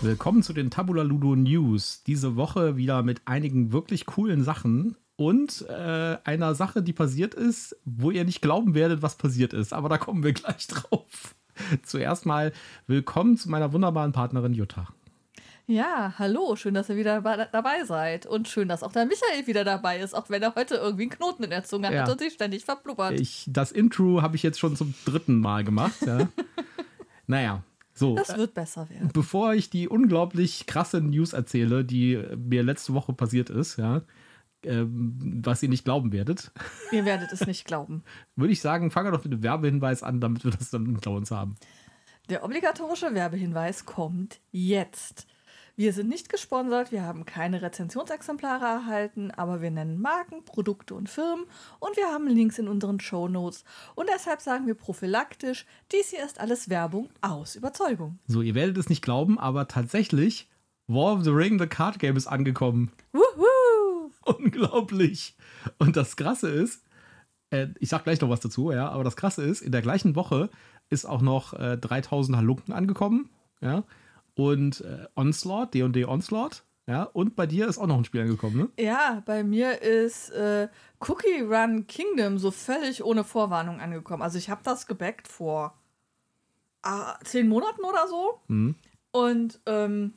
Willkommen zu den Tabula Ludo News. Diese Woche wieder mit einigen wirklich coolen Sachen und äh, einer Sache, die passiert ist, wo ihr nicht glauben werdet, was passiert ist. Aber da kommen wir gleich drauf. Zuerst mal willkommen zu meiner wunderbaren Partnerin Jutta. Ja, hallo, schön, dass ihr wieder dabei seid. Und schön, dass auch der Michael wieder dabei ist, auch wenn er heute irgendwie einen Knoten in der Zunge ja. hat und sich ständig verblubbert. Ich, das Intro habe ich jetzt schon zum dritten Mal gemacht. Ja. naja, so, das wird besser werden. Bevor ich die unglaublich krasse News erzähle, die mir letzte Woche passiert ist, ja, ähm, was ihr nicht glauben werdet. Ihr werdet es nicht glauben. Würde ich sagen, fangen wir doch mit dem Werbehinweis an, damit wir das dann unter uns haben. Der obligatorische Werbehinweis kommt jetzt. Wir sind nicht gesponsert, wir haben keine Rezensionsexemplare erhalten, aber wir nennen Marken, Produkte und Firmen und wir haben Links in unseren Show Notes. Und deshalb sagen wir prophylaktisch, dies hier ist alles Werbung aus Überzeugung. So, ihr werdet es nicht glauben, aber tatsächlich, War of the Ring, the Card Game ist angekommen. Wuhu! Unglaublich. Und das Krasse ist, äh, ich sag gleich noch was dazu, ja, aber das Krasse ist, in der gleichen Woche ist auch noch äh, 3000 Halunken angekommen, ja und äh, Onslaught, D&D Onslaught. Ja, und bei dir ist auch noch ein Spiel angekommen, ne? Ja, bei mir ist äh, Cookie Run Kingdom so völlig ohne Vorwarnung angekommen. Also ich habe das gebackt vor ah, zehn Monaten oder so. Mhm. Und ähm,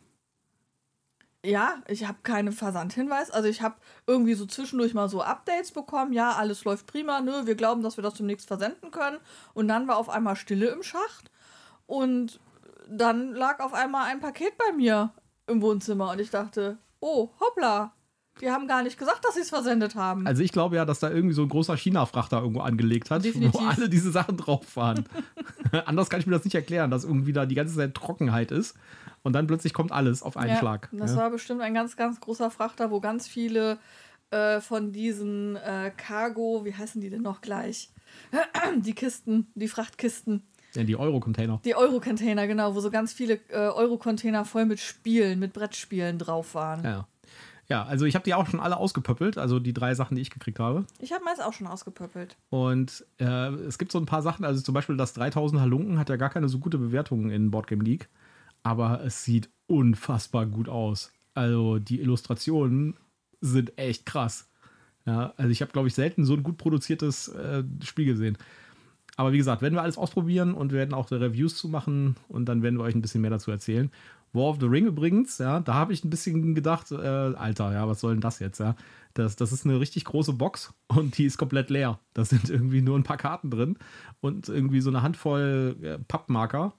ja, ich habe keinen Versandhinweis. Also ich habe irgendwie so zwischendurch mal so Updates bekommen. Ja, alles läuft prima. Nö, wir glauben, dass wir das demnächst versenden können. Und dann war auf einmal Stille im Schacht. Und dann lag auf einmal ein Paket bei mir im Wohnzimmer und ich dachte, oh, hoppla, die haben gar nicht gesagt, dass sie es versendet haben. Also ich glaube ja, dass da irgendwie so ein großer China-Frachter irgendwo angelegt hat, Definitiv. wo alle diese Sachen drauf waren. Anders kann ich mir das nicht erklären, dass irgendwie da die ganze Zeit Trockenheit ist und dann plötzlich kommt alles auf einen ja, Schlag. Das ja. war bestimmt ein ganz, ganz großer Frachter, wo ganz viele äh, von diesen äh, Cargo, wie heißen die denn noch gleich? die Kisten, die Frachtkisten ja, die Euro-Container. Die Euro-Container, genau, wo so ganz viele äh, Euro-Container voll mit Spielen, mit Brettspielen drauf waren. Ja. Ja, also ich habe die auch schon alle ausgepöppelt, also die drei Sachen, die ich gekriegt habe. Ich habe meins auch schon ausgepöppelt. Und äh, es gibt so ein paar Sachen, also zum Beispiel das 3000 Halunken hat ja gar keine so gute Bewertung in Boardgame League, aber es sieht unfassbar gut aus. Also die Illustrationen sind echt krass. Ja, also ich habe, glaube ich, selten so ein gut produziertes äh, Spiel gesehen. Aber wie gesagt, werden wir alles ausprobieren und wir werden auch Reviews zu machen und dann werden wir euch ein bisschen mehr dazu erzählen. War of the Ring übrigens, ja, da habe ich ein bisschen gedacht, äh, Alter, ja, was soll denn das jetzt, ja? Das, das ist eine richtig große Box und die ist komplett leer. Da sind irgendwie nur ein paar Karten drin und irgendwie so eine Handvoll äh, Pappmarker.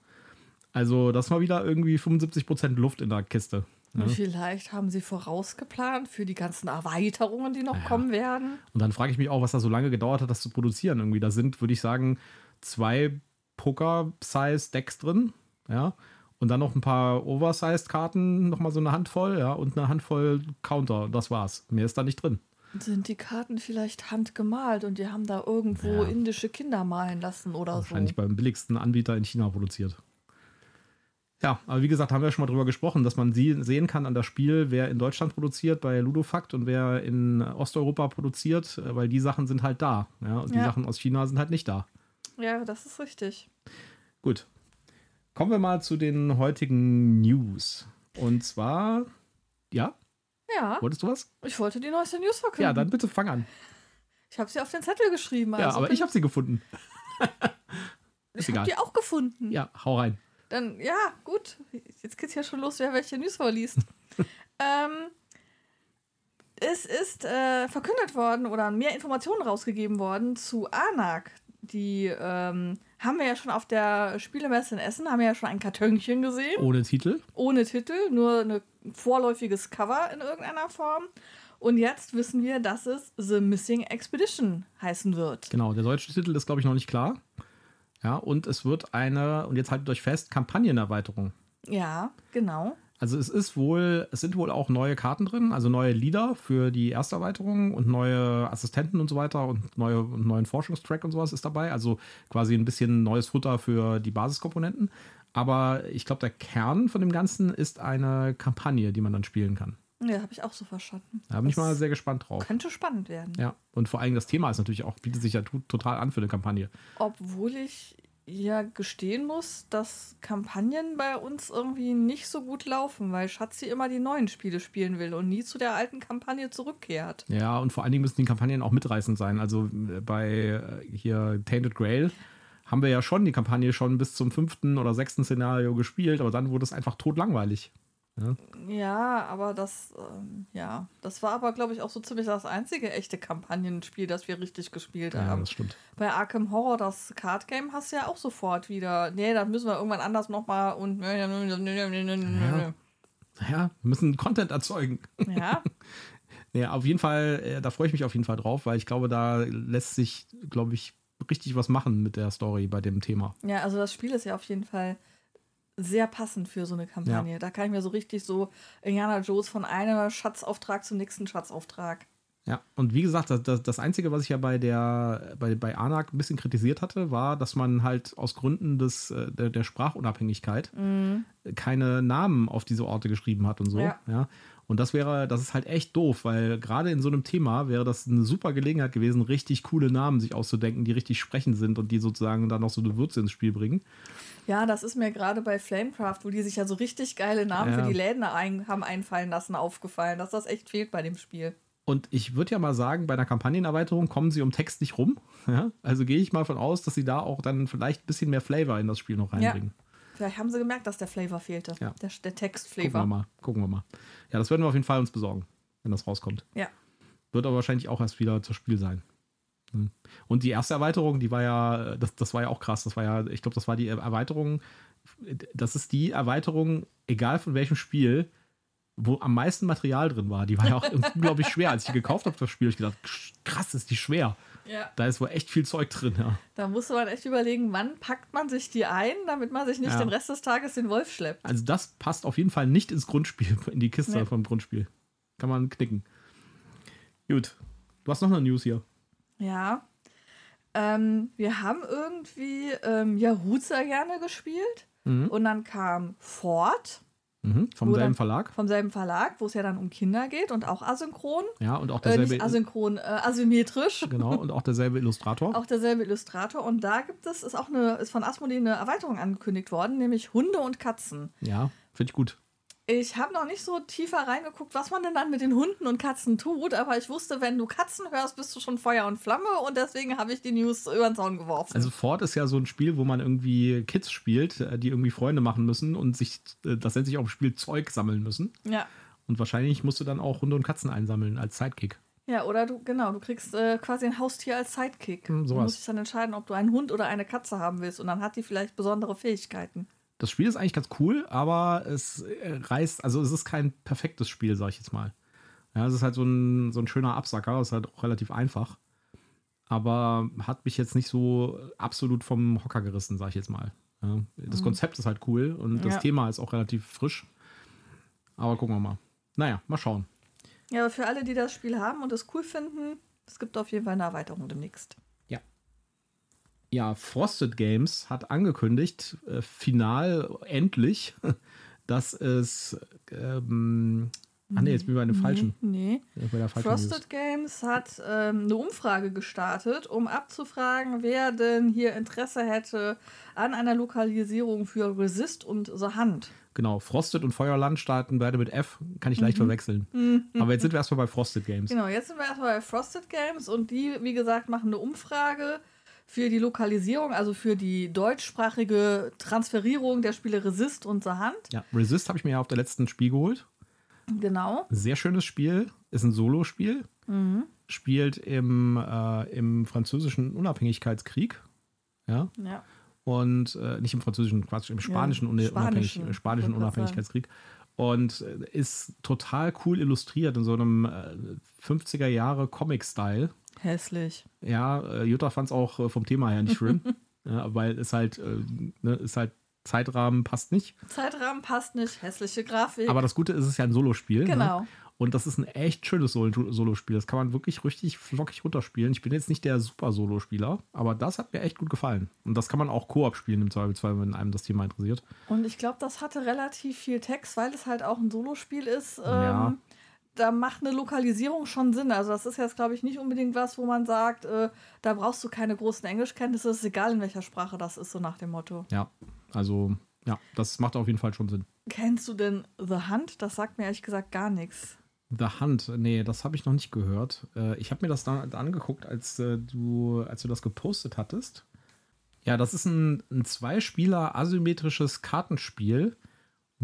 Also, das ist mal wieder irgendwie 75% Luft in der Kiste. Ja. Vielleicht haben sie vorausgeplant für die ganzen Erweiterungen, die noch ja. kommen werden. Und dann frage ich mich auch, was da so lange gedauert hat, das zu produzieren. Irgendwie, da sind, würde ich sagen, zwei Poker-Size-Decks drin, ja. Und dann noch ein paar Oversized-Karten, nochmal so eine Handvoll, ja, und eine Handvoll Counter. Das war's. Mehr ist da nicht drin. Sind die Karten vielleicht handgemalt und die haben da irgendwo ja. indische Kinder malen lassen oder Wahrscheinlich so? Wahrscheinlich beim billigsten Anbieter in China produziert. Ja, aber wie gesagt, haben wir schon mal drüber gesprochen, dass man sie sehen kann an das Spiel, wer in Deutschland produziert bei Ludofakt und wer in Osteuropa produziert, weil die Sachen sind halt da. Ja, und die ja. Sachen aus China sind halt nicht da. Ja, das ist richtig. Gut. Kommen wir mal zu den heutigen News. Und zwar, ja? Ja. Wolltest du was? Ich wollte die neueste News verkünden. Ja, dann bitte fang an. Ich habe sie auf den Zettel geschrieben. Also ja, aber ich habe sie gefunden. ich habe die auch gefunden. Ja, hau rein. Dann, ja, gut. Jetzt geht's ja schon los, wer welche News vorliest. ähm, es ist äh, verkündet worden oder mehr Informationen rausgegeben worden zu ANAC. Die ähm, haben wir ja schon auf der Spielemesse in Essen, haben wir ja schon ein Kartönchen gesehen. Ohne Titel? Ohne Titel, nur ein vorläufiges Cover in irgendeiner Form. Und jetzt wissen wir, dass es The Missing Expedition heißen wird. Genau, der deutsche Titel ist, glaube ich, noch nicht klar. Ja, und es wird eine, und jetzt haltet euch fest, Kampagnenerweiterung. Ja, genau. Also es ist wohl, es sind wohl auch neue Karten drin, also neue Lieder für die erste Erweiterung und neue Assistenten und so weiter und neue und neuen Forschungstrack und sowas ist dabei. Also quasi ein bisschen neues Futter für die Basiskomponenten. Aber ich glaube, der Kern von dem Ganzen ist eine Kampagne, die man dann spielen kann. Ja, habe ich auch so verstanden. Da bin ich mal sehr gespannt drauf. Könnte spannend werden. Ja, und vor allem das Thema ist natürlich auch, bietet sich ja total an für eine Kampagne. Obwohl ich ja gestehen muss, dass Kampagnen bei uns irgendwie nicht so gut laufen, weil Schatzi immer die neuen Spiele spielen will und nie zu der alten Kampagne zurückkehrt. Ja, und vor allen Dingen müssen die Kampagnen auch mitreißend sein. Also äh, bei äh, hier Tainted Grail haben wir ja schon die Kampagne schon bis zum fünften oder sechsten Szenario gespielt, aber dann wurde es einfach totlangweilig. Ja, Ja, aber das, ähm, ja, das war aber, glaube ich, auch so ziemlich das einzige echte Kampagnenspiel, das wir richtig gespielt ja haben. das stimmt. Bei Arkham Horror, das Card Game, hast du ja auch sofort wieder. Nee, da müssen wir irgendwann anders nochmal und. Ja. Ja, wir müssen Content erzeugen. Ja, Ja, auf jeden Fall, äh, da freue ich mich auf jeden Fall drauf, weil ich glaube, da lässt sich, glaube ich, richtig was machen mit der Story bei dem Thema. ja, also das Spiel ist ja auf jeden Fall sehr passend für so eine Kampagne. Da kann ich mir so richtig so Indiana Jones von einem Schatzauftrag zum nächsten Schatzauftrag. Ja, und wie gesagt, das, das, Einzige, was ich ja bei der bei, bei Anak ein bisschen kritisiert hatte, war, dass man halt aus Gründen des, äh, der, der Sprachunabhängigkeit keine Namen auf diese Orte geschrieben hat und so. Ja. Ja. Und das wäre, das ist halt echt doof, weil gerade in so einem Thema wäre das eine super Gelegenheit gewesen, richtig coole Namen sich auszudenken, die richtig sprechend sind und die sozusagen dann noch so eine Würze ins Spiel bringen. Ja, das ist mir gerade bei Flamecraft, wo die sich ja so richtig geile Namen Ja. für die Läden ein, haben einfallen lassen, aufgefallen, dass das echt fehlt bei dem Spiel. Und ich würde ja mal sagen, bei einer Kampagnenerweiterung kommen sie um Text nicht rum. Ja? Also gehe ich mal von aus, dass sie da auch dann vielleicht ein bisschen mehr Flavor in das Spiel noch reinbringen. Vielleicht haben sie gemerkt, dass der Flavor fehlte. Ja. Der, der Gucken wir Textflavor. mal. Gucken wir mal. Ja, das werden wir auf jeden Fall uns besorgen, wenn das rauskommt. Ja. Wird aber wahrscheinlich auch erst wieder zu Spiel sein. Und die erste Erweiterung, die war ja, das, das war ja auch krass. Das war ja, ich glaube, das war die Erweiterung, das ist die Erweiterung, egal von welchem Spiel, wo am meisten Material drin war. Die war ja auch unglaublich schwer. Als ich die gekauft habe, das Spiel, ich gedacht, krass, ist die schwer. ja. Da ist wohl echt viel Zeug drin, ja. Da musste man echt überlegen, wann packt man sich die ein, damit man sich nicht Ja. den Rest des Tages den Wolf schleppt. Also das passt auf jeden Fall nicht ins Grundspiel, in die Kiste Nee. vom Grundspiel. Kann man knicken. Gut. Du hast noch eine News hier. Ja. Ähm, wir haben irgendwie ähm, Yaruza gerne gespielt. Mhm. Und dann kam Ford Mhm. Vom selben dann- Verlag. vom selben Verlag, wo es ja dann um Kinder geht und auch asynchron. Ja, und auch Äh, derselbe, nicht asynchron, äh, asymmetrisch. genau, und auch derselbe Illustrator. Auch derselbe Illustrator. Und da gibt es, ist auch eine, ist von Asmodee eine Erweiterung angekündigt worden, nämlich Hunde und Katzen. Ja, finde ich gut. Ich habe noch nicht so tiefer reingeguckt, was man denn dann mit den Hunden und Katzen tut, aber ich wusste, wenn du Katzen hörst, bist du schon Feuer und Flamme und deswegen habe ich die News über den Zaun geworfen. Also Ford ist ja so ein Spiel, wo man irgendwie Kids spielt, äh, die irgendwie Freunde machen müssen und sich, äh, das nennt sich auch im Spiel Zeug sammeln müssen. ja. Und wahrscheinlich musst du dann auch Hunde und Katzen einsammeln als Sidekick. Ja, oder du, genau, du kriegst äh, quasi ein Haustier als Sidekick. Hm, du sowas. musst dich dann entscheiden, ob du einen Hund oder eine Katze haben willst und dann hat die vielleicht besondere Fähigkeiten. Das Spiel ist eigentlich ganz cool, aber es äh, reißt, also es ist kein perfektes Spiel, sag ich jetzt mal. Ja, es ist halt so ein, so ein schöner Absacker, es ist halt auch relativ einfach. Aber hat mich jetzt nicht so absolut vom Hocker gerissen, sag ich jetzt mal. Ja, das Konzept ist halt cool und das Ja. Thema ist auch relativ frisch. Aber gucken wir mal. Naja, mal schauen. Ja, aber für alle, die das Spiel haben und es cool finden, es gibt auf jeden Fall eine Erweiterung demnächst. Ja, Frosted Games hat angekündigt, äh, final endlich, dass es. Ähm, ah, nee, jetzt bin ich bei dem falschen. Nee. Ja, bei der falschen News. Frosted Games hat ähm, eine Umfrage gestartet, um abzufragen, wer denn hier Interesse hätte an einer Lokalisierung für Resist und The Hand. Genau, Frosted und Feuerland starten beide mit F, kann ich leicht verwechseln. Aber jetzt sind wir erstmal bei Frosted Games. Genau, jetzt sind wir erstmal bei Frosted Games und die, wie gesagt, machen eine Umfrage für die Lokalisierung, also für die deutschsprachige Transferierung der Spiele Resist und The Hand. Ja, Resist habe ich mir ja auf der letzten Spiel geholt. Genau. Sehr schönes Spiel, ist ein Solo-Spiel. Spielt im, äh, im französischen Unabhängigkeitskrieg. Ja. Ja. und äh, nicht im französischen, Quatsch, im spanischen, spanischen, Unabhängig, äh, spanischen grad Unabhängigkeitskrieg. Und äh, ist total cool illustriert in so einem äh, 50er Jahre Comic-Style. Hässlich. Ja, äh, Jutta fand es auch äh, vom Thema her nicht schön, ja, weil es halt, äh, ne, ist halt Zeitrahmen passt nicht. Zeitrahmen passt nicht, hässliche Grafik. Aber das Gute ist, es ist ja ein Solospiel. Genau. Ne? Und das ist ein echt schönes Sol- Solospiel. Das kann man wirklich richtig flockig runterspielen. Ich bin jetzt nicht der super Solospieler, aber das hat mir echt gut gefallen. Und das kann man auch Koop spielen im Zweifelsfall, wenn einem das Thema interessiert. Und ich glaube, das hatte relativ viel Text, weil es halt auch ein Solospiel ist. Ähm, Ja. Da macht eine Lokalisierung schon Sinn. Also das ist jetzt, glaube ich, nicht unbedingt was, wo man sagt, äh, da brauchst du keine großen Englischkenntnisse, ist egal in welcher Sprache das ist, so nach dem Motto. Ja, also ja, das macht auf jeden Fall schon Sinn. Kennst du denn The Hunt? Das sagt mir ehrlich gesagt gar nichts. The Hunt, nee, das habe ich noch nicht gehört. Äh, ich habe mir das da, da angeguckt, als äh, du, als du das gepostet hattest. Ja, das ist ein, ein Zwei-Spieler asymmetrisches Kartenspiel,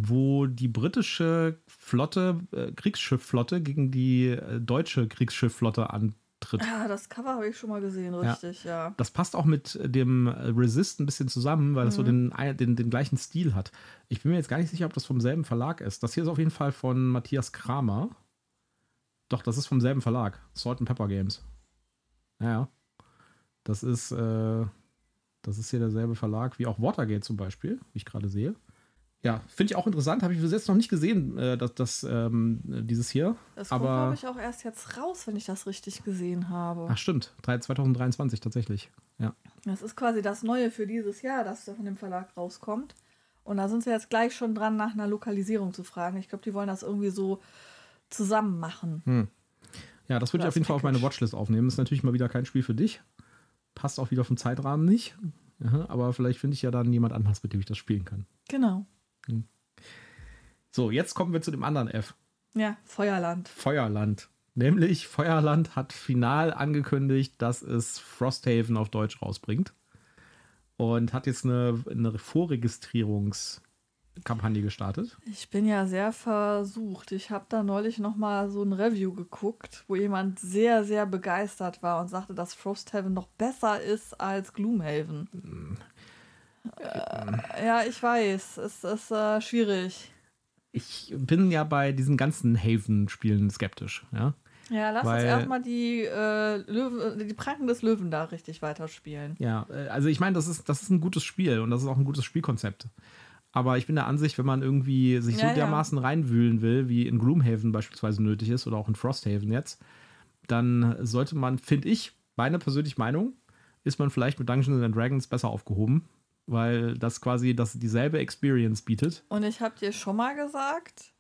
wo die britische Flotte, äh, Kriegsschiffflotte gegen die äh, deutsche Kriegsschiffflotte antritt. Ah, das Cover habe ich schon mal gesehen, richtig, ja. ja. Das passt auch mit dem Resist ein bisschen zusammen, weil mhm. das so den, den, den gleichen Stil hat. Ich bin mir jetzt gar nicht sicher, ob das vom selben Verlag ist. Das hier ist auf jeden Fall von Matthias Kramer. Doch, das ist vom selben Verlag. Salt and Pepper Games. Ja, ja. Das ist, äh, das ist hier derselbe Verlag wie auch Watergate zum Beispiel, wie ich gerade sehe. Ja, finde ich auch interessant. Habe ich bis jetzt noch nicht gesehen, äh, dass das ähm, dieses hier. Das kommt, glaube ich, auch erst jetzt raus, wenn ich das richtig gesehen habe. Ach, stimmt. 2023 tatsächlich. Ja. Das ist quasi das Neue für dieses Jahr, das von dem Verlag rauskommt. Und da sind sie jetzt gleich schon dran, nach einer Lokalisierung zu fragen. Ich glaube, die wollen das irgendwie so zusammen machen. Hm. Ja, das würde ich auf jeden Fall auf meine Watchlist aufnehmen. Ist natürlich mal wieder kein Spiel für dich. Passt auch wieder vom Zeitrahmen nicht. Ja, aber vielleicht finde ich ja dann jemand anders, mit dem ich das spielen kann. Genau. Hm. So, jetzt kommen wir zu dem anderen F. Ja, Feuerland. Feuerland. Nämlich Feuerland hat final angekündigt, dass es Frosthaven auf Deutsch rausbringt. Und hat jetzt eine, eine Vorregistrierungs- Kampagne gestartet? Ich bin ja sehr versucht. Ich habe da neulich noch mal so ein Review geguckt, wo jemand sehr, sehr begeistert war und sagte, dass Frosthaven noch besser ist als Gloomhaven. Äh, ja, ich weiß. Es ist äh, schwierig. Ich bin ja bei diesen ganzen Haven-Spielen skeptisch, ja. Ja, lass Weil, uns erstmal die, äh, Löwen, die Pranken des Löwen da richtig weiterspielen. Ja, äh, also ich meine, das ist, das ist ein gutes Spiel und das ist auch ein gutes Spielkonzept. Aber ich bin der Ansicht, wenn man irgendwie sich ja, so dermaßen ja. reinwühlen will, wie in Gloomhaven beispielsweise nötig ist oder auch in Frosthaven jetzt, dann sollte man, finde ich, meine persönliche Meinung, ist man vielleicht mit Dungeons and Dragons besser aufgehoben, weil das quasi das dieselbe Experience bietet. Und ich habe dir schon mal gesagt,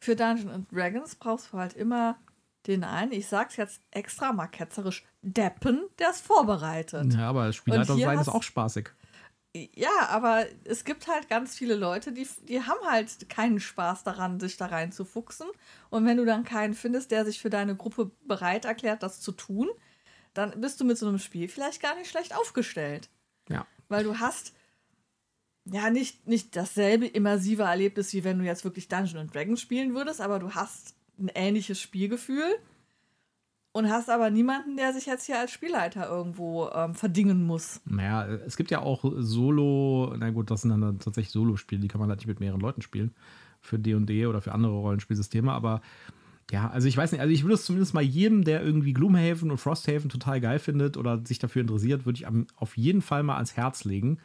für Dungeons and Dragons brauchst du halt immer den einen, ich sag's jetzt extra mal ketzerisch, Deppen, der es vorbereitet. Ja, aber Spielleiter sein ist auch spaßig. Ja, aber es gibt halt ganz viele Leute, die, die haben halt keinen Spaß daran, sich da reinzufuchsen. Und wenn du dann keinen findest, der sich für deine Gruppe bereit erklärt, das zu tun, dann bist du mit so einem Spiel vielleicht gar nicht schlecht aufgestellt. Ja. Weil du hast ja nicht, nicht dasselbe immersive Erlebnis, wie wenn du jetzt wirklich Dungeons Dragons spielen würdest, aber du hast ein ähnliches Spielgefühl und hast aber niemanden, der sich jetzt hier als Spielleiter irgendwo ähm, verdingen muss. Naja, es gibt ja auch Solo, na gut, das sind dann tatsächlich Solo-Spiele, die kann man halt nicht mit mehreren Leuten spielen. Für D&D oder für andere Rollenspielsysteme, aber ja, also ich weiß nicht, also ich würde es zumindest mal jedem, der irgendwie Gloomhaven und Frosthaven total geil findet oder sich dafür interessiert, würde ich auf jeden Fall mal ans Herz legen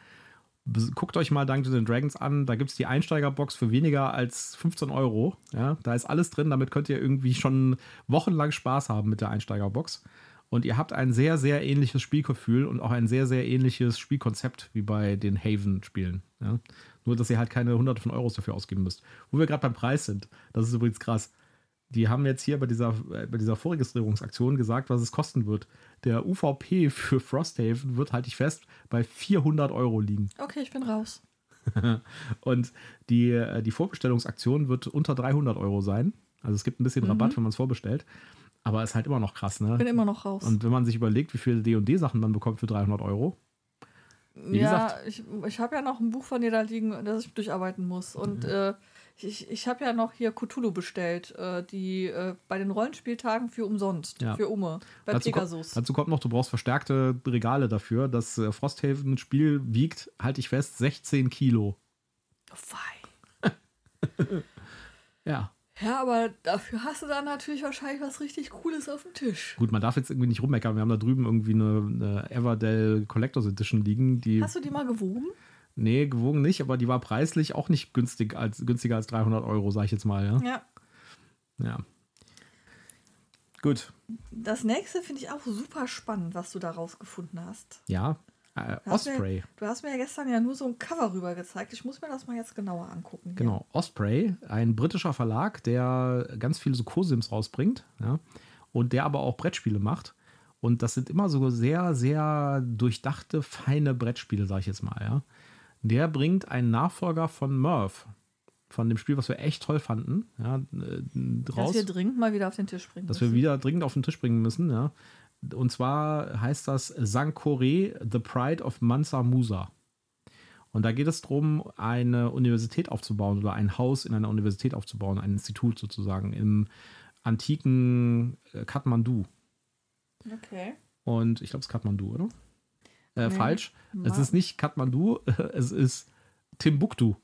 guckt euch mal Dungeons Dragons an. Da gibt es die Einsteigerbox für weniger als 15 Euro. Ja, da ist alles drin. Damit könnt ihr irgendwie schon wochenlang Spaß haben mit der Einsteigerbox. Und ihr habt ein sehr, sehr ähnliches Spielgefühl und auch ein sehr, sehr ähnliches Spielkonzept wie bei den Haven-Spielen. Ja? Nur, dass ihr halt keine hunderte von Euros dafür ausgeben müsst. Wo wir gerade beim Preis sind. Das ist übrigens krass. Die haben jetzt hier bei dieser, äh, bei dieser Vorregistrierungsaktion gesagt, was es kosten wird. Der UVP für Frosthaven wird, halte ich fest, bei 400 Euro liegen. Okay, ich bin raus. und die, äh, die Vorbestellungsaktion wird unter 300 Euro sein. Also es gibt ein bisschen mhm. Rabatt, wenn man es vorbestellt. Aber es ist halt immer noch krass, ne? Ich bin immer noch raus. Und wenn man sich überlegt, wie viele D&D-Sachen man bekommt für 300 Euro. Wie ja, gesagt, ich, ich habe ja noch ein Buch von dir da liegen, das ich durcharbeiten muss. Und mhm. äh, ich, ich habe ja noch hier Cthulhu bestellt, äh, die äh, bei den Rollenspieltagen für umsonst, ja. für Umme, bei dazu Pegasus. Ko dazu kommt noch, du brauchst verstärkte Regale dafür. Das äh, Frosthaven-Spiel wiegt, halte ich fest, 16 Kilo. Oh, fein. ja. Ja, aber dafür hast du dann natürlich wahrscheinlich was richtig Cooles auf dem Tisch. Gut, man darf jetzt irgendwie nicht rummeckern. Wir haben da drüben irgendwie eine, eine Everdell Collectors Edition liegen. Die hast du die mal gewogen? Nee, gewogen nicht, aber die war preislich auch nicht günstig als, günstiger als 300 Euro, sag ich jetzt mal. Ja. Ja. ja. Gut. Das nächste finde ich auch super spannend, was du da rausgefunden hast. Ja. Äh, Du hast, Osprey. mir, du hast mir ja gestern ja nur so ein Cover rüber gezeigt. Ich muss mir das mal jetzt genauer angucken. hier. Genau, Osprey, ein britischer Verlag, der ganz viele so Co-Sims rausbringt, ja, und der aber auch Brettspiele macht. Und das sind immer so sehr, sehr durchdachte, feine Brettspiele, sag ich jetzt mal, ja. Der bringt einen Nachfolger von Murph, von dem Spiel, was wir echt toll fanden, ja, äh, Dass raus, wir dringend mal wieder auf den Tisch bringen dass wir müssen. wieder dringend auf den Tisch bringen müssen, ja. Und zwar heißt das Sankore, The Pride of Mansa Musa. Und da geht es darum, eine Universität aufzubauen oder ein Haus in einer Universität aufzubauen, ein Institut sozusagen im antiken äh, Kathmandu. Okay. Und ich glaube, es ist Kathmandu, oder? Äh, Nee. Falsch. Es Ma- ist nicht Kathmandu, es ist Timbuktu.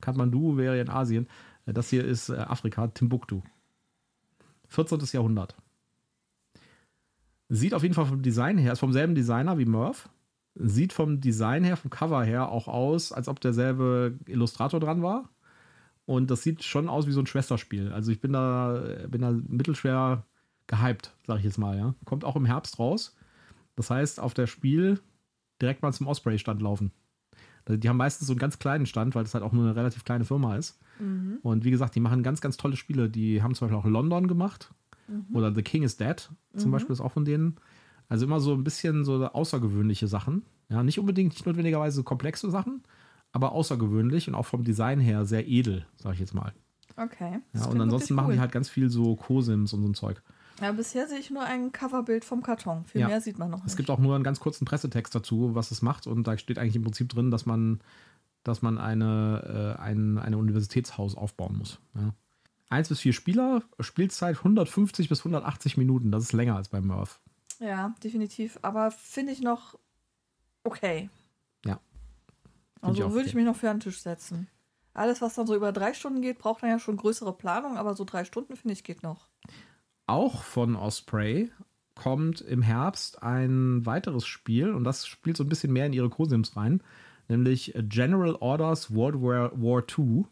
Kathmandu wäre in Asien. Das hier ist äh, Afrika, Timbuktu. 14. Jahrhundert. Sieht auf jeden Fall vom Design her, ist vom selben Designer wie Murph. Sieht vom Design her, vom Cover her auch aus, als ob derselbe Illustrator dran war. Und das sieht schon aus wie so ein Schwesterspiel. Also ich bin da, bin da mittelschwer gehypt, sag ich jetzt mal, ja. Kommt auch im Herbst raus. Das heißt, auf der Spiel direkt mal zum Osprey-Stand laufen. Also Die haben meistens so einen ganz kleinen Stand, weil das halt auch nur eine relativ kleine Firma ist. Mhm. Und wie gesagt, die machen ganz, ganz tolle Spiele. Die haben zum Beispiel auch London gemacht. Mhm. Oder The King is Dead zum Beispiel ist auch von denen. Also immer so ein bisschen so außergewöhnliche Sachen. Ja, nicht unbedingt, nicht notwendigerweise komplexe Sachen, aber außergewöhnlich und auch vom Design her sehr edel, sage ich jetzt mal. Okay. Ja, und ansonsten machen cool. die halt ganz viel so Co-Sims und so ein Zeug. Ja, bisher sehe ich nur ein Coverbild vom Karton. Viel Ja. mehr sieht man noch Es nicht. gibt auch nur einen ganz kurzen Pressetext dazu, was es macht. Und da steht eigentlich im Prinzip drin, dass man, dass man eine, äh, ein, eine Universitätshaus aufbauen muss. Ja. Eins bis vier Spieler, Spielzeit 150 bis 180 Minuten. Das ist länger als bei Murph. Ja, definitiv. Aber finde ich noch okay. Ja. Find Also ich würde okay. ich mich noch für einen Tisch setzen. Alles, was dann so über drei Stunden geht, braucht dann ja schon größere Planung, aber so drei Stunden, finde ich, geht noch. Auch von Osprey kommt im Herbst ein weiteres Spiel und das spielt so ein bisschen mehr in ihre Co-Sims rein, nämlich General Orders World War, War II,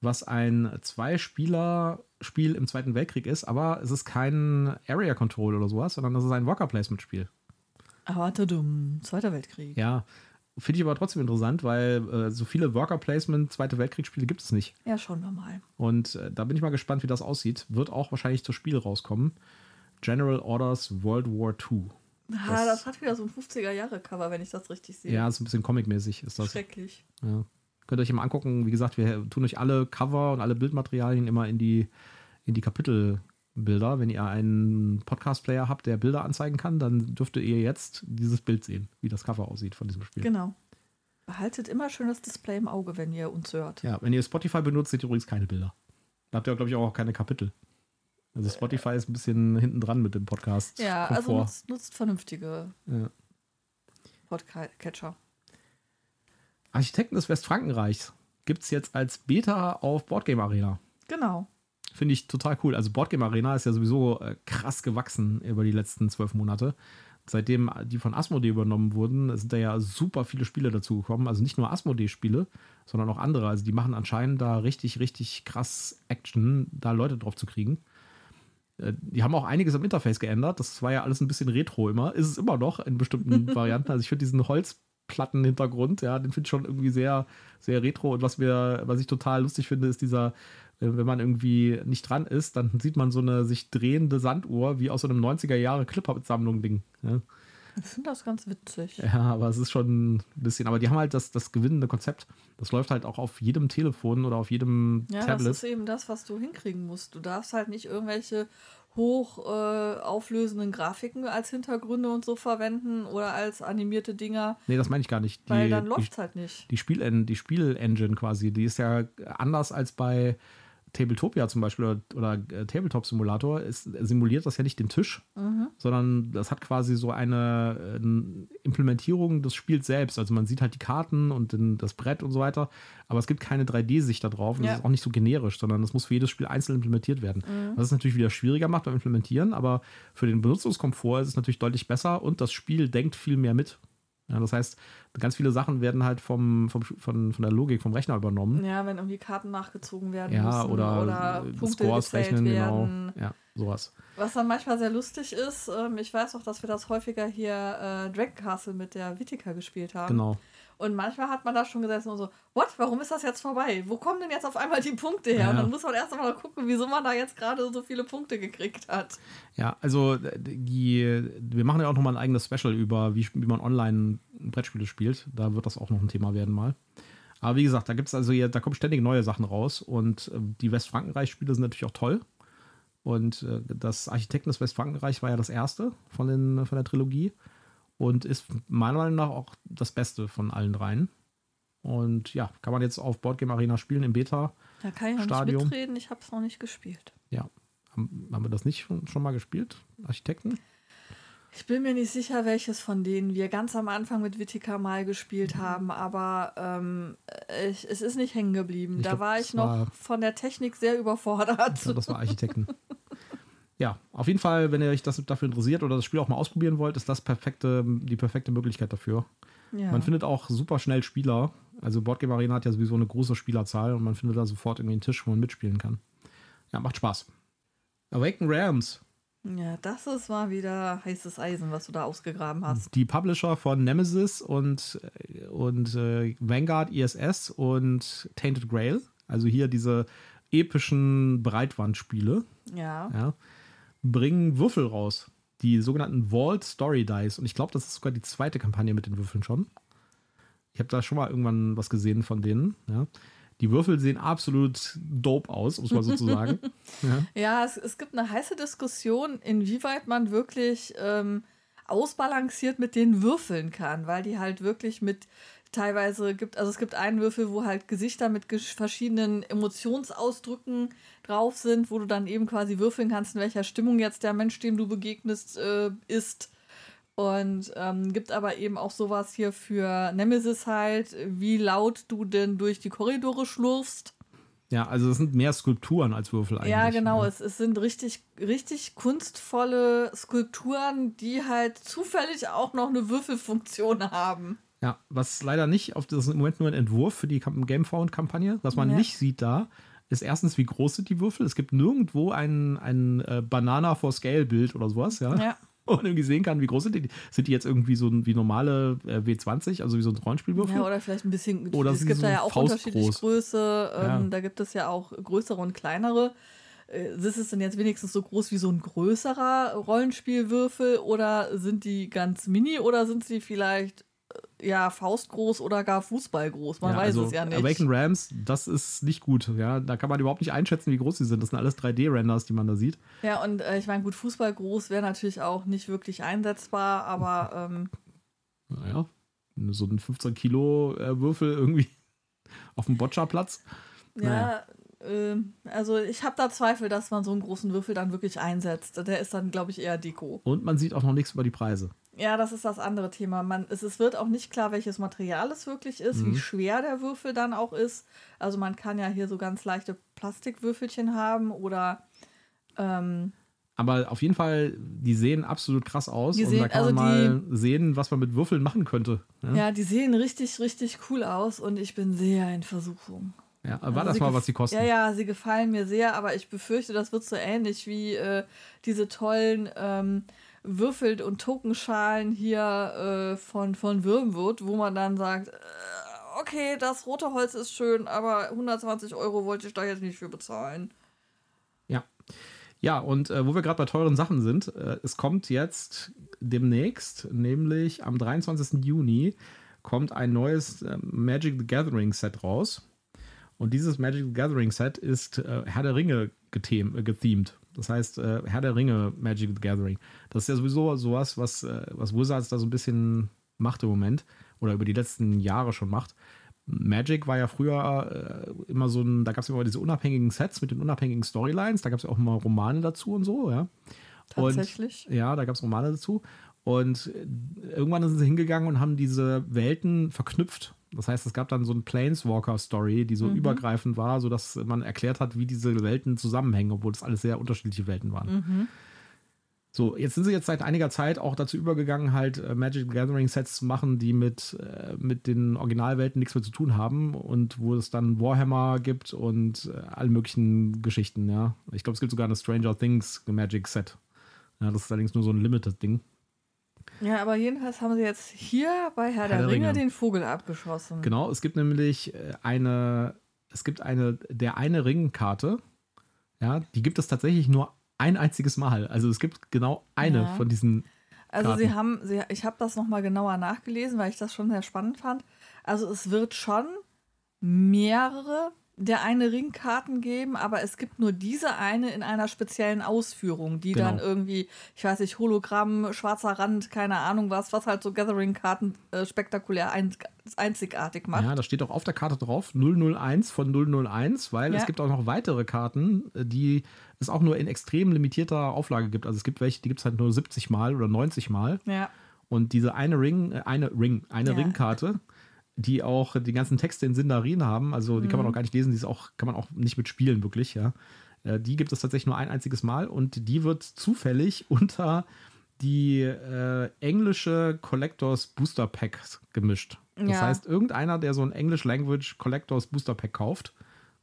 was ein Zwei-Spieler-Spiel im Zweiten Weltkrieg ist, aber es ist kein Area Control oder sowas, sondern das ist ein Worker Placement-Spiel. Aber dumm. Zweiter Weltkrieg. Ja, finde ich aber trotzdem interessant, weil äh, so viele Worker Placement Zweite Weltkriegsspiele gibt es nicht. Ja, schauen wir mal. Und äh, da bin ich mal gespannt, wie das aussieht. Wird auch wahrscheinlich zu Spiel rauskommen. General Orders World War II. Ah, Das- das, hat wieder so ein 50er-Jahre-Cover, wenn ich das richtig sehe. Ja, ist ein bisschen comic-mäßig ist das. Schrecklich. Ja. Könnt ihr euch mal angucken. Wie gesagt, wir tun euch alle Cover und alle Bildmaterialien immer in die, in die Kapitelbilder. Wenn ihr einen Podcast-Player habt, der Bilder anzeigen kann, dann dürftet ihr jetzt dieses Bild sehen, wie das Cover aussieht von diesem Spiel. Genau. Behaltet immer schön das Display im Auge, wenn ihr uns hört. Ja, wenn ihr Spotify benutzt, seht ihr übrigens keine Bilder. Da habt ihr, glaube ich, auch keine Kapitel. Also Spotify ist ein bisschen hinten dran mit dem Podcast. Ja, also nutzt, nutzt vernünftige Ja. Podcatcher. Architekten des Westfrankenreichs gibt es jetzt als Beta auf Boardgame Arena. Genau. Finde ich total cool. Also Boardgame Arena ist ja sowieso äh, krass gewachsen über die letzten zwölf Monate. Seitdem die von Asmodee übernommen wurden, sind da ja super viele Spiele dazugekommen. Also nicht nur Asmodee-Spiele, sondern auch andere. Also die machen anscheinend da richtig, richtig krass Action, da Leute drauf zu kriegen. Äh, Die haben auch einiges am Interface geändert. Das war ja alles ein bisschen retro immer. Ist es immer noch in bestimmten Varianten. Also ich finde diesen Holzplattenhintergrund, ja, den finde ich schon irgendwie sehr, sehr retro. Und was wir, was ich total lustig finde, ist dieser, wenn man irgendwie nicht dran ist, dann sieht man so eine sich drehende Sanduhr wie aus so einem 90er Jahre Clip-Sammlung-Ding. Ja. Ich finde das ganz witzig. ja, aber es ist schon ein bisschen, aber die haben halt das, das gewinnende Konzept. Das läuft halt auch auf jedem Telefon oder auf jedem Ja, Tablet. das ist eben das, was du hinkriegen musst. Du darfst halt nicht irgendwelche hoch äh, auflösenden Grafiken als Hintergründe und so verwenden oder als animierte Dinger, nee, das meine ich gar nicht. Die, weil dann läuft es halt nicht. die Spiel die Spielengine quasi, die ist ja anders als bei Tabletopia zum Beispiel oder, oder äh, Tabletop Simulator. Simuliert das ja nicht den Tisch, Mhm. sondern das hat quasi so eine äh, Implementierung des Spiels selbst. Also man sieht halt die Karten und den, das Brett und so weiter, aber es gibt keine 3D-Sicht da drauf und Ja. das ist auch nicht so generisch, sondern das muss für jedes Spiel einzeln implementiert werden. Mhm. Was es natürlich wieder schwieriger macht beim Implementieren, aber für den Benutzungskomfort ist es natürlich deutlich besser und das Spiel denkt viel mehr mit. Ja, das heißt, ganz viele Sachen werden halt vom, vom, von, von der Logik vom Rechner übernommen. Ja, wenn irgendwie Karten nachgezogen werden Ja, müssen oder, oder Punkte Scores gezählt rechnen, werden. genau. Ja, sowas. Was dann manchmal sehr lustig ist, ähm, ich weiß auch, dass wir das häufiger hier äh, Dragon Castle mit der Vitica gespielt haben. Genau. Und manchmal hat man da schon gesessen und so, what, warum ist das jetzt vorbei? Wo kommen denn jetzt auf einmal die Punkte her? Ja. Und dann muss man erst einmal gucken, wieso man da jetzt gerade so viele Punkte gekriegt hat. Ja, also die, wir machen ja auch nochmal ein eigenes Special über, wie, wie man online Brettspiele spielt. Da wird das auch noch ein Thema werden mal. Aber wie gesagt, da gibt es also da kommen ständig neue Sachen raus und äh, die Westfrankenreich-Spiele sind natürlich auch toll. Und äh, das Architekten des Westfrankenreich war ja das erste von, den, von der Trilogie und ist meiner Meinung nach auch das Beste von allen dreien. Und ja, kann man jetzt auf Boardgame Arena spielen im Beta. Da kann ich noch Stadium. nicht mitreden, ich habe es noch nicht gespielt. Ja. Haben, haben wir das nicht schon, schon mal gespielt? Architekten? Ich bin mir nicht sicher, welches von denen wir ganz am Anfang mit Vitica mal Mhm. gespielt haben, aber ähm, ich, es ist nicht hängen geblieben. Ich da glaub, war ich noch war- von der Technik sehr überfordert. Ja, das war Architekten. ja, auf jeden Fall, wenn ihr euch das dafür interessiert oder das Spiel auch mal ausprobieren wollt, ist das perfekte, die perfekte Möglichkeit dafür. Ja. Man findet auch super schnell Spieler. Also Boardgame Arena hat ja sowieso eine große Spielerzahl und man findet da sofort irgendwie einen Tisch, wo man mitspielen kann. Ja, macht Spaß. Awaken Rams, ja, das ist mal wieder heißes Eisen, was du da ausgegraben hast. die Publisher von Nemesis und, und äh, Vanguard ISS und Tainted Grail. Also hier diese epischen Breitwandspiele. Ja. ja, bringen Würfel raus. Die sogenannten Vault Story Dice. Und ich glaube, das ist sogar die zweite Kampagne mit den Würfeln schon. Ich habe da schon mal irgendwann was gesehen von denen. Ja. Die Würfel sehen absolut dope aus, um es mal so zu sagen. Ja. Ja, es, es gibt eine heiße Diskussion, inwieweit man wirklich ähm, ausbalanciert mit den Würfeln kann, weil die halt wirklich mit teilweise gibt, also es gibt einen Würfel, wo halt Gesichter mit verschiedenen Emotionsausdrücken drauf sind, wo du dann eben quasi würfeln kannst, in welcher Stimmung jetzt der Mensch, dem du begegnest, äh, ist. Und ähm, gibt aber eben auch sowas hier für Nemesis halt, wie laut du denn durch die Korridore schlurfst. ja, also das sind mehr Skulpturen als Würfel eigentlich. Ja, genau. Ja. Es, es sind richtig, richtig kunstvolle Skulpturen, die halt zufällig auch noch eine Würfelfunktion haben. Ja, was leider nicht, auf das ist im Moment nur ein Entwurf für die Kam- Gamefound-Kampagne. Was man Ja. nicht sieht da, ist erstens, wie groß sind die Würfel. Es gibt nirgendwo ein, ein äh, Banana for Scale-Bild oder sowas, ja. Ja. Wo man irgendwie sehen kann, wie groß sind die. Sind die jetzt irgendwie so wie normale äh, W20, also wie so ein Rollenspielwürfel? Ja, oder vielleicht ein bisschen. Oder es gibt sie da so ja auch faustgroß? unterschiedlich Größe. Ähm, Ja. Da gibt es ja auch größere und kleinere. Äh, Ist es denn jetzt wenigstens so groß wie so ein größerer Rollenspielwürfel oder sind die ganz mini oder sind sie vielleicht ja faustgroß oder gar fußballgroß? Man Ja, weiß also es ja nicht. Awaken Rams, das ist nicht gut. Ja, da kann man überhaupt nicht einschätzen, wie groß sie sind. Das sind alles 3D-Renders, die man da sieht. Ja, und äh, ich meine, gut, Fußball groß wäre natürlich auch nicht wirklich einsetzbar, aber ähm, Naja, so ein 15 Kilo äh, Würfel irgendwie auf dem Boccia-Platz. ja, ähm, also ich habe da Zweifel, dass man so einen großen Würfel dann wirklich einsetzt. Der ist dann, glaube ich, eher Deko. Und man sieht auch noch nichts über die Preise. Ja, das ist das andere Thema. Man, es, es wird auch nicht klar, welches Material es wirklich ist, wie schwer der Würfel dann auch ist. Also man kann ja hier so ganz leichte Plastikwürfelchen haben oder ähm, Aber auf jeden Fall, die sehen absolut krass aus. Die und sehen- da kann man also mal sehen, was man mit Würfeln machen könnte. Ja, ja, die sehen richtig, richtig cool aus und ich bin sehr in Versuchung. ja aber Also war das mal, was sie kosten. Ja, ja, sie gefallen mir sehr, aber ich befürchte, das wird so ähnlich wie äh, diese tollen ähm, Würfel- und Tokenschalen hier äh, von, von Würmwood, wo man dann sagt, äh, okay, das rote Holz ist schön, aber 120 Euro wollte ich da jetzt nicht für bezahlen. Ja. Ja, und äh, wo wir gerade bei teuren Sachen sind, äh, es kommt jetzt demnächst, nämlich am 23. Juni, kommt ein neues äh, Magic the Gathering Set raus. Und dieses Magic the Gathering Set ist äh, Herr der Ringe gethem, äh, gethemed. Das heißt, äh, Herr der Ringe Magic the Gathering. Das ist ja sowieso sowas, was, äh, was Wizards da so ein bisschen macht im Moment oder über die letzten Jahre schon macht. Magic war ja früher äh, immer so ein, da gab es immer diese unabhängigen Sets mit den unabhängigen Storylines, da gab es ja auch immer Romane dazu und so, ja. Tatsächlich. Und, ja, da gab es Romane dazu. Und äh, irgendwann sind sie hingegangen und haben diese Welten verknüpft. Das heißt, es gab dann so eine Planeswalker-Story, die so übergreifend war, sodass man erklärt hat, wie diese Welten zusammenhängen, obwohl es alles sehr unterschiedliche Welten waren. So, jetzt sind sie jetzt seit einiger Zeit auch dazu übergegangen, halt äh, Magic Gathering Sets zu machen, die mit, äh, mit den Originalwelten nichts mehr zu tun haben und wo es dann Warhammer gibt und äh, alle möglichen Geschichten, ja. Ich glaube, es gibt sogar eine Stranger Things Magic Set. Ja, das ist allerdings nur so ein Limited-Ding. Ja, aber jedenfalls haben sie jetzt hier bei Herr, Herr der, der Ringe, Ringe den Vogel abgeschossen. Genau, es gibt nämlich äh, eine, es gibt eine, der eine Ringkarte, ja, die gibt es tatsächlich nur ein einziges Mal. Also es gibt genau eine ja. von diesen. Also Karten. sie haben, sie, ich habe das nochmal genauer nachgelesen, weil ich das schon sehr spannend fand. Also es wird schon mehrere der eine Ringkarten geben, aber es gibt nur diese eine in einer speziellen Ausführung, die genau. dann irgendwie, ich weiß nicht, Hologramm, schwarzer Rand, keine Ahnung was, was halt so Gathering-Karten äh, spektakulär ein, einzigartig macht. Ja, da steht auch auf der Karte drauf 001 von 001, weil ja. es gibt auch noch weitere Karten, äh, die es auch nur in extrem limitierter Auflage gibt. Also es gibt welche, die gibt es halt nur 70 Mal oder 90 Mal. Ja. Und diese eine Ring, äh, eine Ring, eine ja. Ringkarte die auch die ganzen Texte in Sindarin haben. Also die mhm. kann man mhm. auch gar nicht lesen, die ist auch, kann man auch nicht mitspielen, wirklich, ja. Äh, die gibt es tatsächlich nur ein einziges Mal und die wird zufällig unter die äh, englische Collectors Booster Packs gemischt. Das ja. heißt, irgendeiner, der so ein English Language Collectors Booster Pack kauft,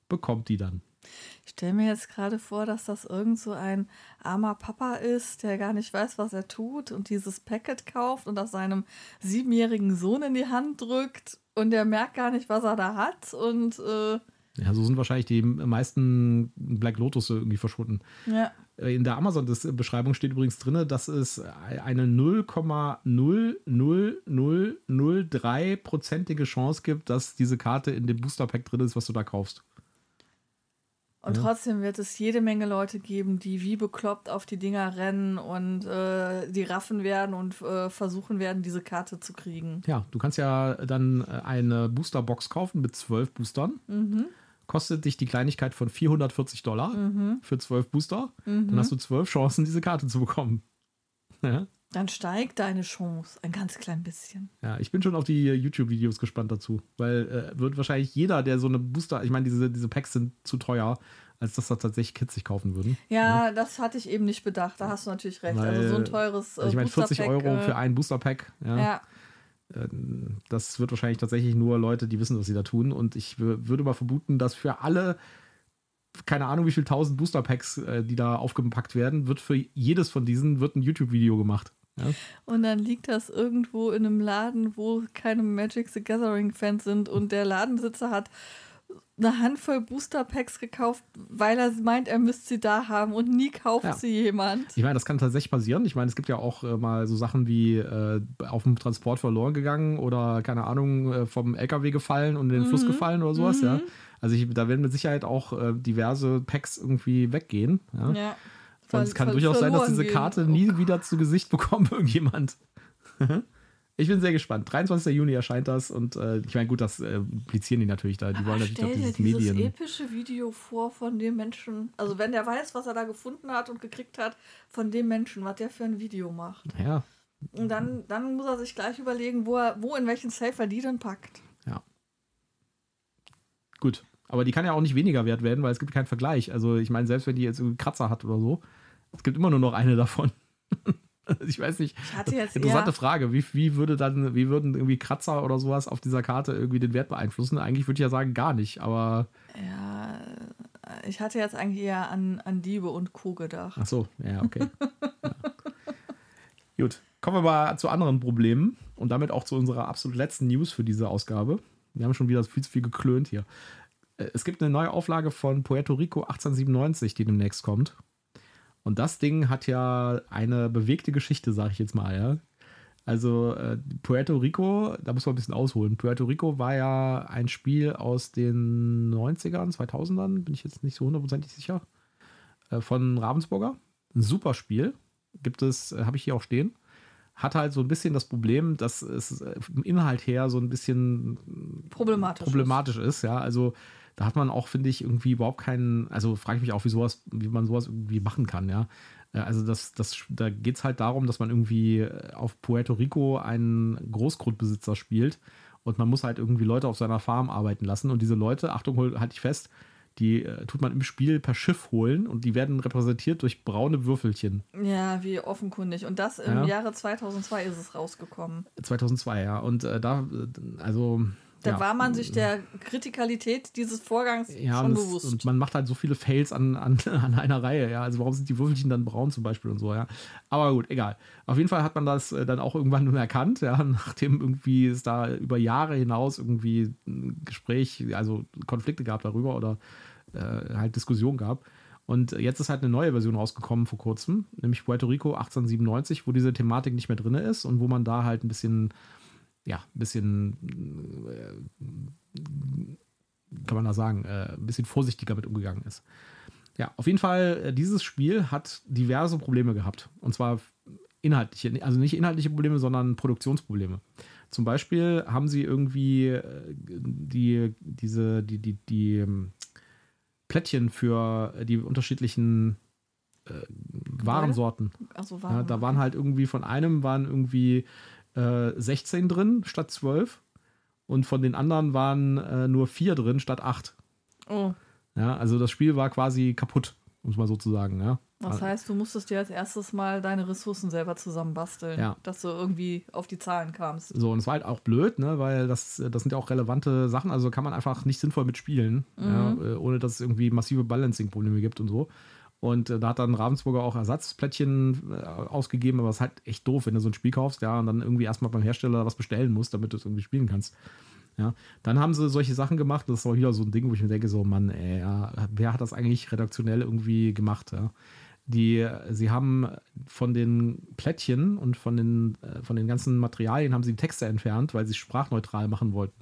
bekommt die dann. Ich stelle mir jetzt gerade vor, dass das irgend so ein armer Papa ist, der gar nicht weiß, was er tut und dieses Packet kauft und das seinem siebenjährigen Sohn in die Hand drückt und der merkt gar nicht, was er da hat und äh ja, so sind wahrscheinlich die meisten Black Lotus irgendwie verschwunden. Ja. Äh, in der Amazon-Beschreibung steht übrigens drin, dass es eine 0,00003-prozentige Chance gibt, dass diese Karte in dem Booster Pack drin ist, was du da kaufst. Und ja. trotzdem wird es jede Menge Leute geben, die wie bekloppt auf die Dinger rennen und äh, die raffen werden und äh, versuchen werden, diese Karte zu kriegen. Ja, du kannst ja dann äh, eine Boosterbox kaufen mit zwölf Boostern. Mhm. Kostet dich die Kleinigkeit von 440 Dollar mhm. für zwölf Booster. Mhm. Dann hast du zwölf Chancen, diese Karte zu bekommen. Ja. Dann steigt deine Chance ein ganz klein bisschen. Ja, ich bin schon auf die YouTube-Videos gespannt dazu, weil äh, wird wahrscheinlich jeder, der so eine Booster, ich meine, diese, diese Packs sind zu teuer, als dass da tatsächlich Kids sich kaufen würden. Ja, ja, das hatte ich eben nicht bedacht, da hast du natürlich recht. Weil, also so ein teures äh, also Ich meine, 40 Euro für äh, ein Booster-Pack, ja. ja. Äh, das wird wahrscheinlich tatsächlich nur Leute, die wissen, was sie da tun. Und ich würde mal vermuten, dass für alle keine Ahnung, wie viele tausend Booster-Packs, äh, die da aufgepackt werden, wird für jedes von diesen wird ein YouTube-Video gemacht. Ja. Und dann liegt das irgendwo in einem Laden, wo keine Magic the Gathering-Fans sind und der Ladenbesitzer hat eine Handvoll Booster Packs gekauft, weil er meint, er müsste sie da haben und nie kauft ja. sie jemand. Ich meine, das kann tatsächlich passieren. Ich meine, es gibt ja auch äh, mal so Sachen wie äh, auf dem Transport verloren gegangen oder keine Ahnung, äh, vom LKW gefallen und in den mhm. Fluss gefallen oder sowas, mhm. ja. Also ich, da werden mit Sicherheit auch äh, diverse Packs irgendwie weggehen. Ja. ja. Und es kann durchaus sein, dass diese Karte gehen. nie oh wieder zu Gesicht bekommt, irgendjemand. ich bin sehr gespannt. 23. Juni erscheint das und äh, ich meine, gut, das äh, publizieren die natürlich da. Die Aber wollen natürlich auch dieses, dieses Medien. epische Video vor von dem Menschen. Also, wenn der weiß, was er da gefunden hat und gekriegt hat, von dem Menschen, was der für ein Video macht. Ja. Und dann, dann muss er sich gleich überlegen, wo, er, wo in welchen Safe er die denn packt. Ja. Gut. Aber die kann ja auch nicht weniger wert werden, weil es gibt keinen Vergleich. Also, ich meine, selbst wenn die jetzt irgendwie Kratzer hat oder so, es gibt immer nur noch eine davon. ich weiß nicht. Ich jetzt, Interessante ja. Frage. Wie, wie würde dann, wie würden irgendwie Kratzer oder sowas auf dieser Karte irgendwie den Wert beeinflussen? Eigentlich würde ich ja sagen, gar nicht, aber. Ja, ich hatte jetzt eigentlich eher an, an Diebe und Co. gedacht. Ach so, ja, okay. ja. Gut. Kommen wir mal zu anderen Problemen und damit auch zu unserer absolut letzten News für diese Ausgabe. Wir haben schon wieder viel zu viel geklönt hier. Äh, es gibt eine neue Auflage von Puerto Rico 1897, die demnächst kommt. Und das Ding hat ja eine bewegte Geschichte, sag ich jetzt mal, ja. Also äh, Puerto Rico, da muss man ein bisschen ausholen. Puerto Rico war ja ein Spiel aus den 90ern, 2000ern, bin ich jetzt nicht so hundertprozentig sicher, äh, von Ravensburger. Ein super Spiel. Gibt es, äh, habe ich hier auch stehen. Hat halt so ein bisschen das Problem, dass es äh, im Inhalt her so ein bisschen problematisch, problematisch ist. ist ja. Also da hat man auch, finde ich, irgendwie überhaupt keinen, also frage ich mich auch, wie sowas, wie man sowas irgendwie machen kann, ja. Äh, also das, das, da geht es halt darum, dass man irgendwie äh, auf Puerto Rico einen Großgrundbesitzer spielt und man muss halt irgendwie Leute auf seiner Farm arbeiten lassen und diese Leute, Achtung, halte ich fest, Die äh, tut man im Spiel per Schiff holen und die werden repräsentiert durch braune Würfelchen. Ja, wie offenkundig. Und das im Ja. Jahre 2002 ist es rausgekommen. 2002, ja. Und äh, da, äh, also. Da ja, war man sich der Kritikalität dieses Vorgangs ja, schon und, das, bewusst. und man macht halt so viele Fails an, an, an einer Reihe, ja. Also warum sind die Würfelchen dann braun zum Beispiel und so, ja. Aber gut, egal. Auf jeden Fall hat man das äh, dann auch irgendwann nun erkannt, ja, nachdem irgendwie es da über Jahre hinaus irgendwie ein Gespräch, also Konflikte gab darüber oder äh, halt Diskussionen gab. Und jetzt ist halt eine neue Version rausgekommen vor kurzem, nämlich Puerto Rico 1897, wo diese Thematik nicht mehr drin ist und wo man da halt ein bisschen, ja, ein bisschen, äh, kann man da sagen, äh, ein bisschen vorsichtiger mit umgegangen ist. Ja, auf jeden Fall, äh, dieses Spiel hat diverse Probleme gehabt. Und zwar inhaltliche, also nicht inhaltliche Probleme, sondern Produktionsprobleme. Zum Beispiel haben sie irgendwie äh, die, diese, die, die, die ähm, Plättchen für die unterschiedlichen äh, Warensorten. also war Ja, da waren halt irgendwie von einem waren irgendwie äh, 16 drin statt 12 und von den anderen waren äh, nur 4 drin statt 8. Oh, Ja, also das Spiel war quasi kaputt, um es mal so zu sagen. Ja. das heißt, du musstest dir als erstes mal deine Ressourcen selber zusammenbasteln, Ja. dass du irgendwie auf die Zahlen kamst. So, und es war halt auch blöd, ne, weil das, das sind ja auch relevante Sachen, also kann man einfach nicht sinnvoll mitspielen, ja, äh, ohne dass es irgendwie massive Balancing-Probleme gibt und so. Und äh, da hat dann Ravensburger auch Ersatzplättchen äh, ausgegeben, aber es ist halt echt doof, wenn du so ein Spiel kaufst, ja, und dann irgendwie erstmal beim Hersteller was bestellen musst, damit du es irgendwie spielen kannst. Ja, dann haben sie solche Sachen gemacht, das ist auch wieder so ein Ding, wo ich mir denke, so, Mann, ey, ja, wer hat das eigentlich redaktionell irgendwie gemacht, ja? Die, sie haben von den Plättchen und von den, äh, von den ganzen Materialien haben sie Texte entfernt, weil sie sprachneutral machen wollten.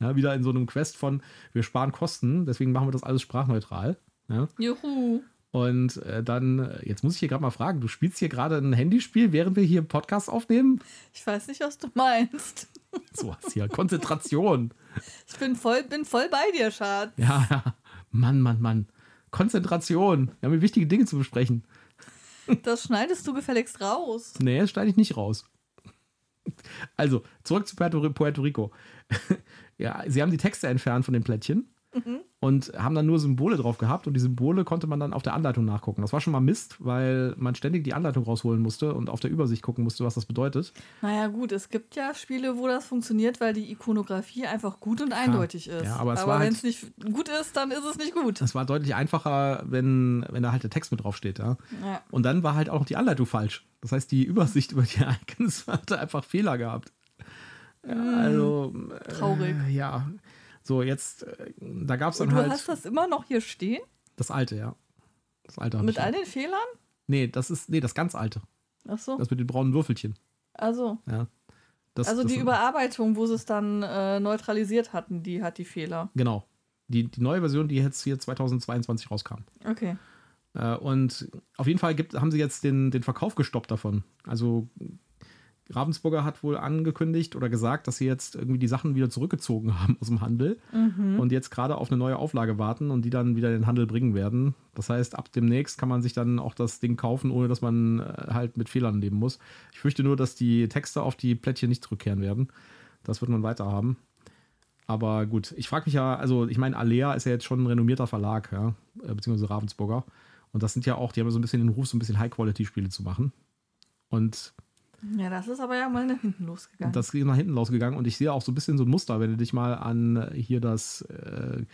Ja, wieder in so einem Quest von, wir sparen Kosten, deswegen machen wir das alles sprachneutral. Ja? Juhu. Und äh, dann, äh, jetzt muss ich hier gerade mal fragen, du spielst hier gerade ein Handyspiel, während wir hier einen Podcast aufnehmen? Ich weiß nicht, was du meinst. So was hier, Konzentration. Ich bin voll, bin voll bei dir, Schatz. Ja, ja. Mann, Mann, Mann. Konzentration. Wir haben hier wichtige Dinge zu besprechen. Das schneidest du gefälligst raus. Nee, das schneide ich nicht raus. Also, zurück zu Puerto, Puerto Rico. ja, sie haben die Texte entfernt von den Plättchen und haben dann nur Symbole drauf gehabt und die Symbole konnte man dann auf der Anleitung nachgucken. Das war schon mal Mist, weil man ständig die Anleitung rausholen musste und auf der Übersicht gucken musste, was das bedeutet. Naja, gut, es gibt ja Spiele, wo das funktioniert, weil die Ikonografie einfach gut und eindeutig ist. Ja, aber es war wenn halt- es nicht gut ist, dann ist es nicht gut. Es war deutlich einfacher, wenn, wenn da halt der Text mit draufsteht. Ja? Ja. Und dann war halt auch noch die Anleitung falsch. Das heißt, die Übersicht über die Ereignisse hatte einfach Fehler gehabt. Ja, also. äh, Traurig. ja. So, jetzt, äh, da gab es dann du halt hast das immer noch hier stehen? das alte, ja. Das alte Mit all den Fehlern? Nee, das ist, nee, das ganz alte. Ach so. Das mit den braunen Würfelchen. Also, Ja. Das, also das, die Überarbeitung, wo sie es dann äh, neutralisiert hatten, die hat die Fehler. Genau. Die, die neue Version, die jetzt hier 2022 rauskam. Okay. Äh, und auf jeden Fall gibt, haben sie jetzt den, den Verkauf gestoppt davon. Also Ravensburger hat wohl angekündigt oder gesagt, dass sie jetzt irgendwie die Sachen wieder zurückgezogen haben aus dem Handel und jetzt gerade auf eine neue Auflage warten und die dann wieder in den Handel bringen werden. Das heißt, ab demnächst kann man sich dann auch das Ding kaufen, ohne dass man äh, halt mit Fehlern leben muss. Ich fürchte nur, dass die Texte auf die Plättchen nicht zurückkehren werden. Das wird man weiter haben. Aber gut, ich frage mich ja, also ich meine, Alea ist ja jetzt schon ein renommierter Verlag, ja, äh, beziehungsweise Ravensburger. Und das sind ja auch, die haben ja so ein bisschen den Ruf, so ein bisschen High-Quality-Spiele zu machen. Und Ja, das ist aber ja mal nach hinten losgegangen. das ist nach hinten losgegangen. Und ich sehe auch so ein bisschen so ein Muster, wenn du dich mal an äh, hier das äh,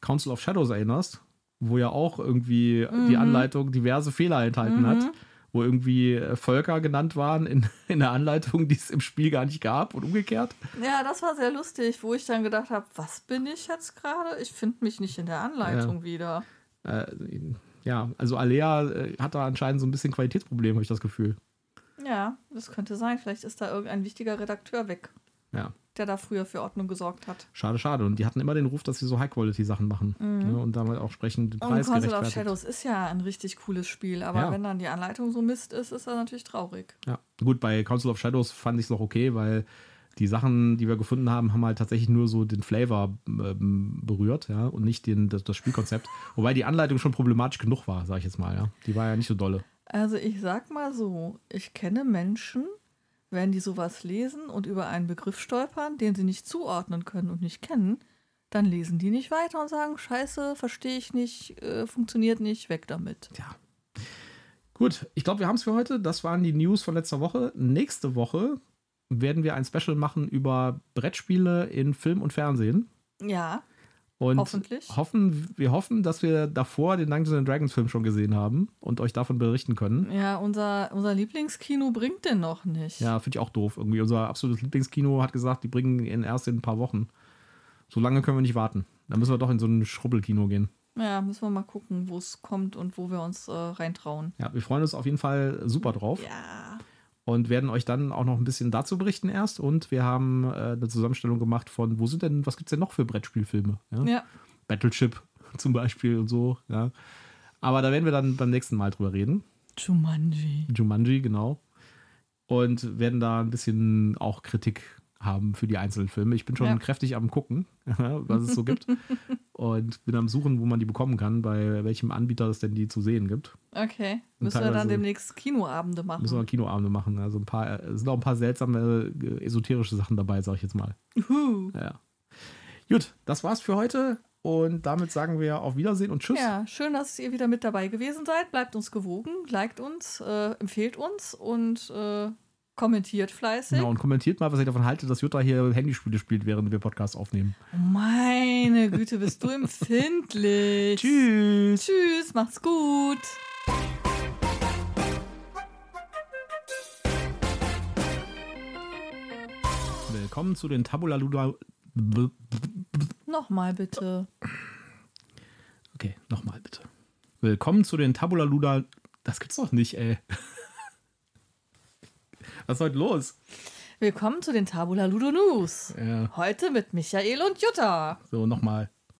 Council of Shadows erinnerst, wo ja auch irgendwie die Anleitung diverse Fehler enthalten hat. Wo irgendwie äh, Völker genannt waren in, in der Anleitung, die es im Spiel gar nicht gab und umgekehrt. ja, das war sehr lustig, wo ich dann gedacht habe, was bin ich jetzt gerade? Ich finde mich nicht in der Anleitung wieder. Äh, ja, also Alea äh, hat da anscheinend so ein bisschen Qualitätsproblem, habe ich das Gefühl. Ja, das könnte sein. Vielleicht ist da irgendein wichtiger Redakteur weg, Ja, der da früher für Ordnung gesorgt hat. schade, schade. Und die hatten immer den Ruf, dass sie so High-Quality-Sachen machen ne? und damit auch entsprechend den Und Council of. Shadows ist ja ein richtig cooles Spiel, aber Ja. wenn dann die Anleitung so Mist ist, ist das natürlich traurig. Ja, gut, bei Council of Shadows fand ich es noch okay, weil die Sachen, die wir gefunden haben, haben halt tatsächlich nur so den Flavor ähm, berührt, ja, und nicht den, das, das Spielkonzept. Wobei die Anleitung schon problematisch genug war, sag ich jetzt mal, ja. Die war ja nicht so dolle. Also ich sag mal so, ich kenne Menschen, wenn die sowas lesen und über einen Begriff stolpern, den sie nicht zuordnen können und nicht kennen, dann lesen die nicht weiter und sagen, scheiße, verstehe ich nicht, äh, funktioniert nicht, weg damit. Ja. Gut, ich glaube, wir haben es für heute. Das waren die News von letzter Woche. Nächste Woche werden wir ein Special machen über Brettspiele in Film und Fernsehen. Ja. Und Hoffentlich. Hoffen, wir hoffen, dass wir davor den Dungeons and Dragons Film schon gesehen haben und euch davon berichten können. Ja, unser, unser Lieblingskino bringt den noch nicht. Ja, finde ich auch doof. Irgendwie unser absolutes Lieblingskino hat gesagt, die bringen ihn erst in ein paar Wochen. So lange können wir nicht warten. Dann müssen wir doch in so ein Schrubbelkino gehen. Ja, müssen wir mal gucken, wo es kommt und wo wir uns äh, reintrauen. Ja, wir freuen uns auf jeden Fall super drauf. Ja. Und werden euch dann auch noch ein bisschen dazu berichten erst. Und wir haben äh, eine Zusammenstellung gemacht von, wo sind denn, was gibt es denn noch für Brettspielfilme? Ja? Ja. Battleship zum Beispiel und so. Ja. Aber da werden wir dann beim nächsten Mal drüber reden. Jumanji. Jumanji, genau. Und werden da ein bisschen auch Kritik haben für die einzelnen Filme. Ich bin schon Ja. kräftig am gucken, was es so gibt. Und bin am suchen, wo man die bekommen kann, bei welchem Anbieter es denn die zu sehen gibt. Okay. Und Müssen wir dann demnächst Kinoabende machen. Müssen wir Kinoabende machen. Also ein paar, es sind auch ein paar seltsame, äh, esoterische Sachen dabei, sag ich jetzt mal. Uhu. Ja. Gut, das war's für heute. Und damit sagen wir auf Wiedersehen und Tschüss. Ja, schön, dass ihr wieder mit dabei gewesen seid. Bleibt uns gewogen, liked uns, äh, empfehlt uns und äh, kommentiert fleißig. Genau, und kommentiert mal, was ihr davon haltet, dass Jutta hier Handyspiele spielt, während wir Podcasts aufnehmen. Oh, meine Güte, bist du empfindlich. Tschüss. Tschüss, macht's gut. Willkommen zu den Tabula Luda. Nochmal bitte. Okay, nochmal bitte. Willkommen zu den Tabula Luda. Das gibt's doch nicht, ey. Was ist heute los? Willkommen zu den Tabula Ludo News. Ja, Heute mit Michael und Jutta. so, nochmal.